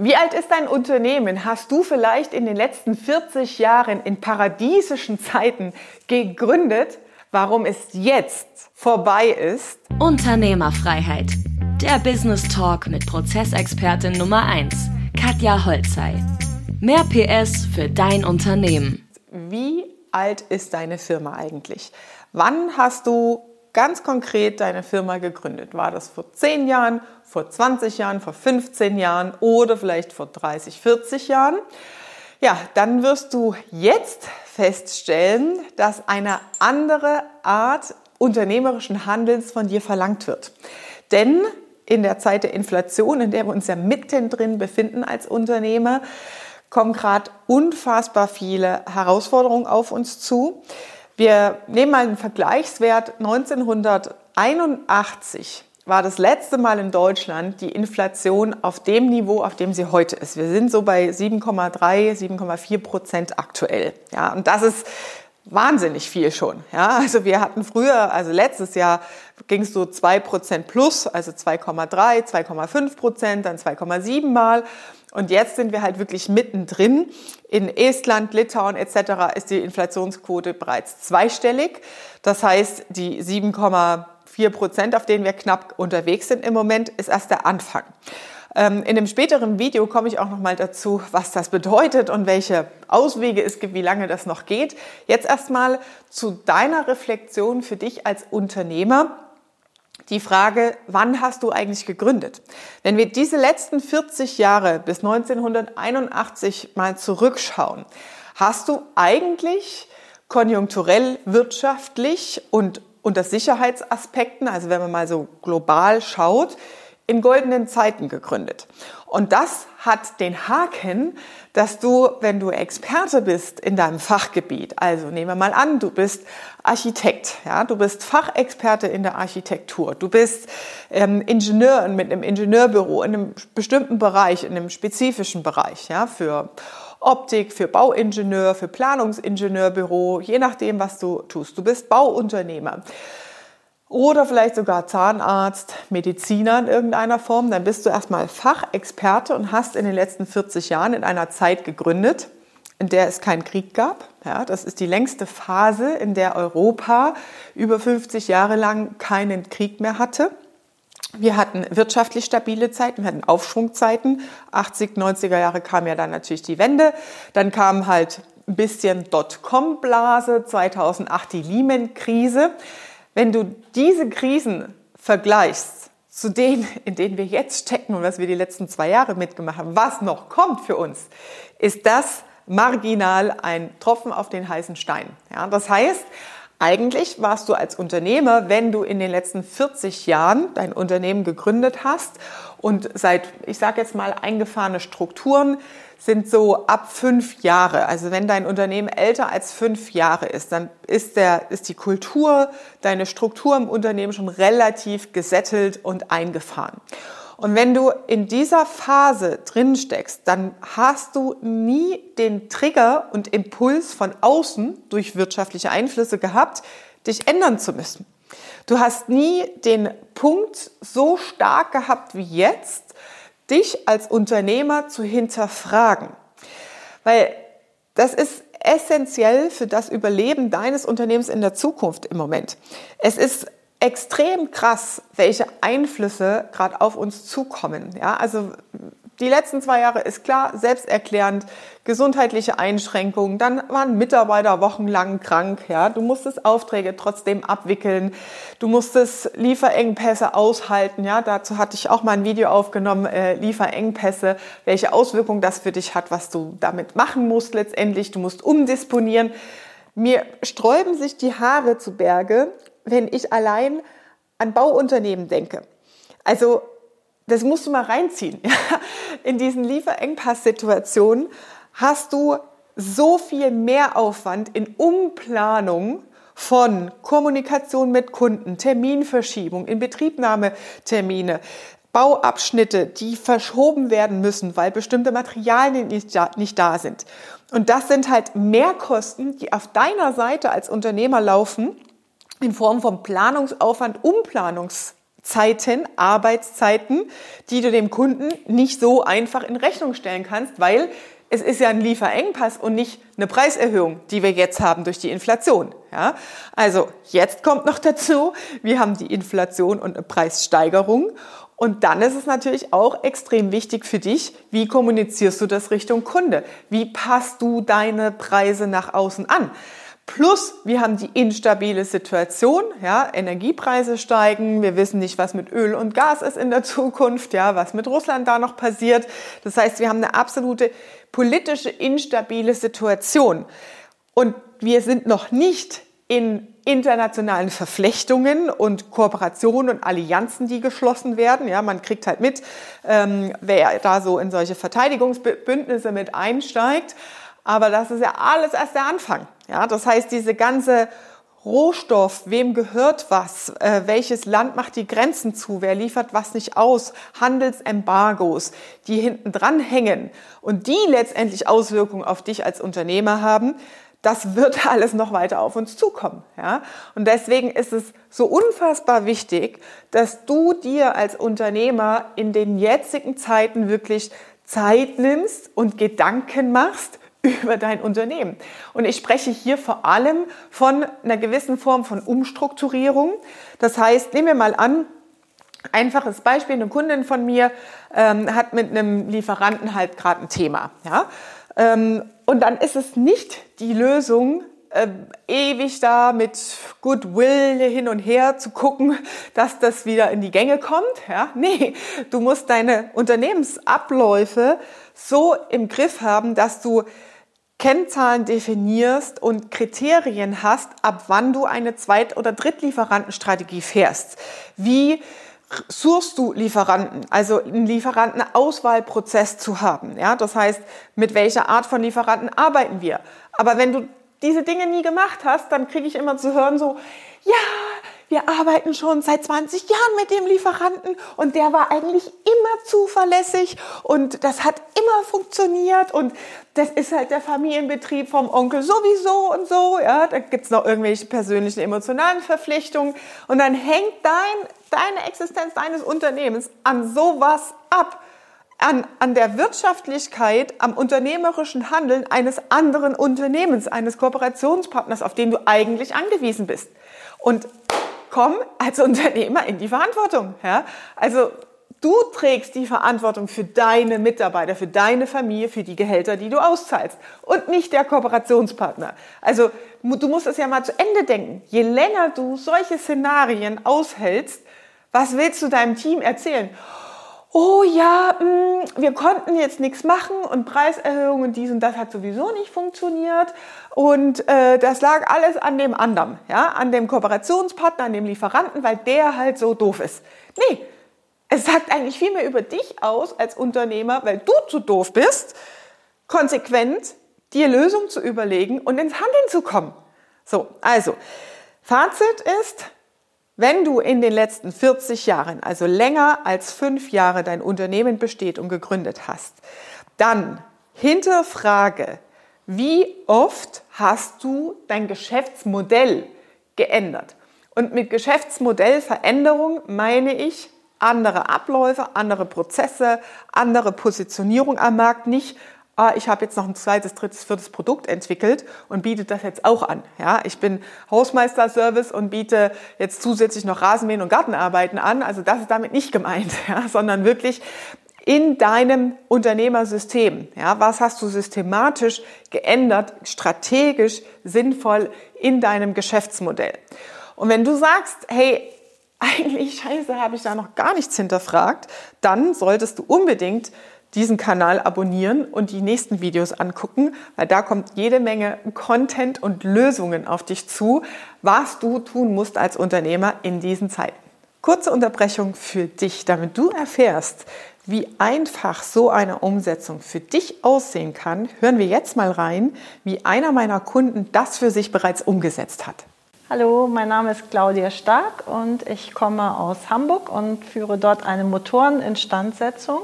Wie alt ist dein Unternehmen? Hast du vielleicht in den letzten 40 Jahren in paradiesischen Zeiten gegründet? Warum es jetzt vorbei ist? Unternehmerfreiheit. Der Business Talk mit Prozessexpertin Nummer 1, Katja Holzei. Mehr PS für dein Unternehmen. Wie alt ist deine Firma eigentlich? Wann hast du ganz konkret deine Firma gegründet? War das vor 10 Jahren, vor 20 Jahren, vor 15 Jahren oder vielleicht vor 30, 40 Jahren? Ja, dann wirst du jetzt feststellen, dass eine andere Art unternehmerischen Handelns von dir verlangt wird. Denn in der Zeit der Inflation, in der wir uns ja mittendrin befinden als Unternehmer, kommen gerade unfassbar viele Herausforderungen auf uns zu. Wir nehmen mal einen Vergleichswert. 1981 war das letzte Mal in Deutschland die Inflation auf dem Niveau, auf dem sie heute ist. Wir sind so bei 7,3, 7,4 Prozent aktuell. Ja, und das ist wahnsinnig viel schon. Ja, also wir hatten früher, also letztes Jahr ging es so 2 Prozent plus, also 2,3, 2,5 Prozent, dann 2,7 mal. Und jetzt sind wir halt wirklich mittendrin. In Estland, Litauen etc. ist die Inflationsquote bereits zweistellig. Das heißt, die 7,4 Prozent, auf denen wir knapp unterwegs sind im Moment, ist erst der Anfang. Ähm, in dem späteren Video komme ich auch noch mal dazu, was das bedeutet und welche Auswege es gibt, wie lange das noch geht. Jetzt erstmal zu deiner Reflexion für dich als Unternehmer die Frage, wann hast du eigentlich gegründet? Wenn wir diese letzten 40 Jahre bis 1981 mal zurückschauen, hast du eigentlich konjunkturell, wirtschaftlich und unter Sicherheitsaspekten, also wenn man mal so global schaut, in goldenen Zeiten gegründet. Und das hat den Haken, dass du, wenn du Experte bist in deinem Fachgebiet, also nehmen wir mal an, du bist Architekt, ja, du bist Fachexperte in der Architektur, du bist ähm, Ingenieur mit einem Ingenieurbüro in einem bestimmten Bereich, in einem spezifischen Bereich, ja, für Optik, für Bauingenieur, für Planungsingenieurbüro, je nachdem, was du tust. Du bist Bauunternehmer oder vielleicht sogar Zahnarzt, Mediziner in irgendeiner Form, dann bist du erstmal Fachexperte und hast in den letzten 40 Jahren in einer Zeit gegründet, in der es keinen Krieg gab. Ja, das ist die längste Phase, in der Europa über 50 Jahre lang keinen Krieg mehr hatte. Wir hatten wirtschaftlich stabile Zeiten, wir hatten Aufschwungzeiten. 80, 90er Jahre kam ja dann natürlich die Wende. Dann kam halt ein bisschen Dotcom-Blase, 2008 die Lehman-Krise. Wenn du diese Krisen vergleichst zu denen, in denen wir jetzt stecken und was wir die letzten zwei Jahre mitgemacht haben, was noch kommt für uns, ist das marginal ein Tropfen auf den heißen Stein. Ja, das heißt, eigentlich warst du als Unternehmer, wenn du in den letzten 40 Jahren dein Unternehmen gegründet hast und seit, ich sage jetzt mal, eingefahrene Strukturen sind so ab fünf Jahre. Also wenn dein Unternehmen älter als fünf Jahre ist, dann ist, der, ist die Kultur, deine Struktur im Unternehmen schon relativ gesettelt und eingefahren. Und wenn du in dieser Phase drin steckst, dann hast du nie den Trigger und Impuls von außen durch wirtschaftliche Einflüsse gehabt, dich ändern zu müssen. Du hast nie den Punkt so stark gehabt wie jetzt, dich als Unternehmer zu hinterfragen. Weil das ist essentiell für das Überleben deines Unternehmens in der Zukunft im Moment. Es ist extrem krass, welche Einflüsse gerade auf uns zukommen. Ja, also die letzten zwei Jahre ist klar, selbsterklärend, gesundheitliche Einschränkungen, dann waren Mitarbeiter wochenlang krank, ja, du musstest Aufträge trotzdem abwickeln, du musstest Lieferengpässe aushalten, ja, dazu hatte ich auch mal ein Video aufgenommen, äh, Lieferengpässe, welche Auswirkungen das für dich hat, was du damit machen musst letztendlich, du musst umdisponieren. Mir sträuben sich die Haare zu Berge, wenn ich allein an Bauunternehmen denke. Also das musst du mal reinziehen. In diesen Lieferengpass-Situationen hast du so viel Mehraufwand in Umplanung von Kommunikation mit Kunden, Terminverschiebung, Inbetriebnahmetermine, Bauabschnitte, die verschoben werden müssen, weil bestimmte Materialien nicht da, nicht da sind. Und das sind halt Mehrkosten, die auf deiner Seite als Unternehmer laufen, in Form von Planungsaufwand, Umplanungs Zeiten, Arbeitszeiten, die du dem Kunden nicht so einfach in Rechnung stellen kannst, weil es ist ja ein Lieferengpass und nicht eine Preiserhöhung, die wir jetzt haben durch die Inflation. Ja? Also jetzt kommt noch dazu, wir haben die Inflation und eine Preissteigerung. Und dann ist es natürlich auch extrem wichtig für dich, wie kommunizierst du das Richtung Kunde? Wie passt du deine Preise nach außen an? Plus, wir haben die instabile Situation, ja, Energiepreise steigen, wir wissen nicht, was mit Öl und Gas ist in der Zukunft, ja, was mit Russland da noch passiert. Das heißt, wir haben eine absolute politische instabile Situation. Und wir sind noch nicht in internationalen Verflechtungen und Kooperationen und Allianzen, die geschlossen werden. Ja, man kriegt halt mit, ähm, wer da so in solche Verteidigungsbündnisse mit einsteigt. Aber das ist ja alles erst der Anfang. Ja, das heißt, diese ganze Rohstoff, wem gehört was, äh, welches Land macht die Grenzen zu, wer liefert was nicht aus, Handelsembargos, die hinten dran hängen und die letztendlich Auswirkungen auf dich als Unternehmer haben, das wird alles noch weiter auf uns zukommen. Ja? Und deswegen ist es so unfassbar wichtig, dass du dir als Unternehmer in den jetzigen Zeiten wirklich Zeit nimmst und Gedanken machst über dein Unternehmen. Und ich spreche hier vor allem von einer gewissen Form von Umstrukturierung. Das heißt, nehmen wir mal an, einfaches Beispiel, eine Kundin von mir ähm, hat mit einem Lieferanten halt gerade ein Thema. Ja? Ähm, und dann ist es nicht die Lösung, äh, ewig da mit Goodwill hin und her zu gucken, dass das wieder in die Gänge kommt. Ja? Nee, du musst deine Unternehmensabläufe so im Griff haben, dass du Kennzahlen definierst und Kriterien hast, ab wann du eine Zweit- oder Drittlieferantenstrategie fährst. Wie suchst du Lieferanten, also einen Lieferantenauswahlprozess zu haben. Ja, das heißt, mit welcher Art von Lieferanten arbeiten wir? Aber wenn du diese Dinge nie gemacht hast, dann kriege ich immer zu hören so, ja, wir arbeiten schon seit 20 Jahren mit dem Lieferanten und der war eigentlich immer zuverlässig und das hat immer funktioniert und das ist halt der Familienbetrieb vom Onkel sowieso und so. Ja, da gibt's noch irgendwelche persönlichen emotionalen Verpflichtungen und dann hängt dein, deine Existenz deines Unternehmens an sowas ab. An, an der Wirtschaftlichkeit, am unternehmerischen Handeln eines anderen Unternehmens, eines Kooperationspartners, auf den du eigentlich angewiesen bist. Und komm als Unternehmer in die Verantwortung. Ja? Also du trägst die Verantwortung für deine Mitarbeiter, für deine Familie, für die Gehälter, die du auszahlst und nicht der Kooperationspartner. Also du musst es ja mal zu Ende denken. Je länger du solche Szenarien aushältst, was willst du deinem Team erzählen? Oh ja, mh, mm, wir konnten jetzt nichts machen und Preiserhöhungen, dies und das hat sowieso nicht funktioniert und äh, das lag alles an dem anderen, ja, an dem Kooperationspartner, an dem Lieferanten, weil der halt so doof ist. Nee, es sagt eigentlich viel mehr über dich aus als Unternehmer, weil du zu doof bist, konsequent dir Lösungen zu überlegen und ins Handeln zu kommen. So, also, Fazit ist, wenn du in den letzten 40 Jahren, also länger als fünf Jahre dein Unternehmen besteht und gegründet hast, dann hinterfrage, wie oft hast du dein Geschäftsmodell geändert? Und mit Geschäftsmodellveränderung meine ich andere Abläufe, andere Prozesse, andere Positionierung am Markt, nicht ah, ich habe jetzt noch ein zweites, drittes, viertes Produkt entwickelt und biete das jetzt auch an. Ja, ich bin Hausmeister-Service und biete jetzt zusätzlich noch Rasenmähen und Gartenarbeiten an. Also das ist damit nicht gemeint, ja, sondern wirklich in deinem Unternehmersystem. Ja, was hast du systematisch geändert, strategisch sinnvoll in deinem Geschäftsmodell? Und wenn du sagst, hey, eigentlich scheiße, habe ich da noch gar nichts hinterfragt, dann solltest du unbedingt diesen Kanal abonnieren und die nächsten Videos angucken, weil da kommt jede Menge Content und Lösungen auf dich zu, was du tun musst als Unternehmer in diesen Zeiten. Kurze Unterbrechung für dich, damit du erfährst, wie einfach so eine Umsetzung für dich aussehen kann, hören wir jetzt mal rein, wie einer meiner Kunden das für sich bereits umgesetzt hat. Hallo, mein Name ist Claudia Stark und ich komme aus Hamburg und führe dort eine Motoreninstandsetzung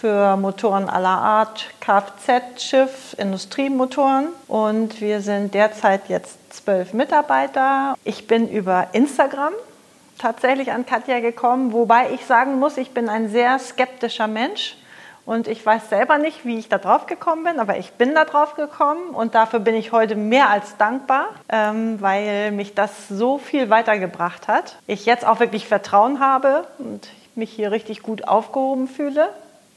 für Motoren aller Art, Kfz, Schiff, Industriemotoren. Und wir sind derzeit jetzt zwölf Mitarbeiter. Ich bin über Instagram tatsächlich an Katja gekommen, wobei ich sagen muss, ich bin ein sehr skeptischer Mensch und ich weiß selber nicht, wie ich da drauf gekommen bin, aber ich bin da drauf gekommen und dafür bin ich heute mehr als dankbar, ähm, weil mich das so viel weitergebracht hat. Ich jetzt auch wirklich Vertrauen habe und mich hier richtig gut aufgehoben fühle.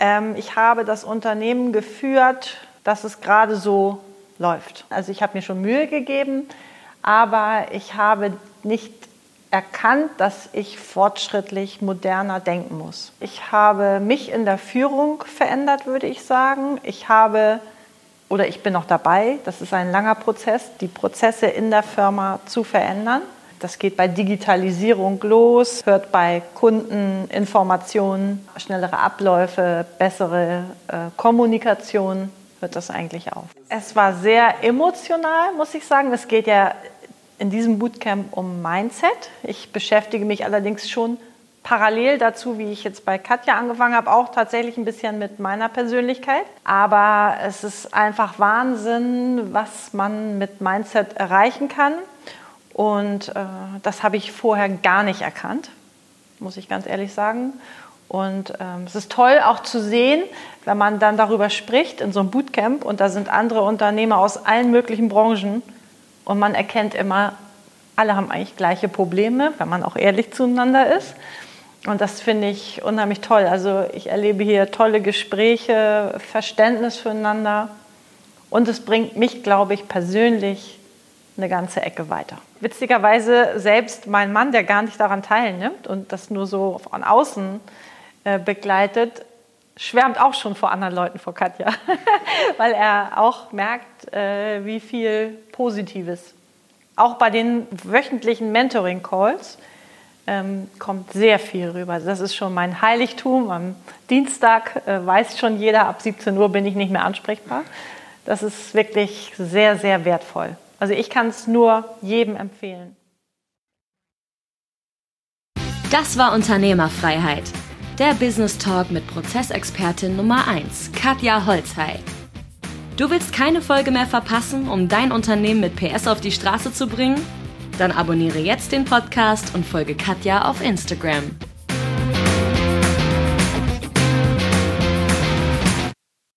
Ähm, ich habe das Unternehmen geführt, dass es gerade so läuft. Also ich habe mir schon Mühe gegeben, aber ich habe nicht erkannt, dass ich fortschrittlich moderner denken muss. Ich habe mich in der Führung verändert, würde ich sagen. Ich habe oder ich bin noch dabei, das ist ein langer Prozess, die Prozesse in der Firma zu verändern. Das geht bei Digitalisierung los, hört bei Kundeninformationen, schnellere Abläufe, bessere äh, Kommunikation, hört das eigentlich auf. Es war sehr emotional, muss ich sagen. Es geht ja in diesem Bootcamp um Mindset. Ich beschäftige mich allerdings schon parallel dazu, wie ich jetzt bei Katja angefangen habe, auch tatsächlich ein bisschen mit meiner Persönlichkeit. Aber es ist einfach Wahnsinn, was man mit Mindset erreichen kann. Und äh, das habe ich vorher gar nicht erkannt, muss ich ganz ehrlich sagen. Und ähm, es ist toll auch zu sehen, wenn man dann darüber spricht in so einem Bootcamp und da sind andere Unternehmer aus allen möglichen Branchen und man erkennt immer, alle haben eigentlich gleiche Probleme, wenn man auch ehrlich zueinander ist. Und das finde ich unheimlich toll. Also ich erlebe hier tolle Gespräche, Verständnis füreinander. Und es bringt mich, glaube ich, persönlich eine ganze Ecke weiter. Witzigerweise selbst mein Mann, der gar nicht daran teilnimmt und das nur so von außen äh, begleitet, schwärmt auch schon vor anderen Leuten vor Katja, weil er auch merkt, äh, wie viel Positives. Auch bei den wöchentlichen Mentoring-Calls ähm, kommt sehr viel rüber. Das ist schon mein Heiligtum. Am Dienstag äh, weiß schon jeder, ab 17 Uhr bin ich nicht mehr ansprechbar. Das ist wirklich sehr, sehr wertvoll. Also ich kann es nur jedem empfehlen. Das war Unternehmerfreiheit der Business Talk mit Prozessexpertin Nummer 1, Katja Holzhey. Du willst keine Folge mehr verpassen, um dein Unternehmen mit PS auf die Straße zu bringen? Dann abonniere jetzt den Podcast und folge Katja auf Instagram.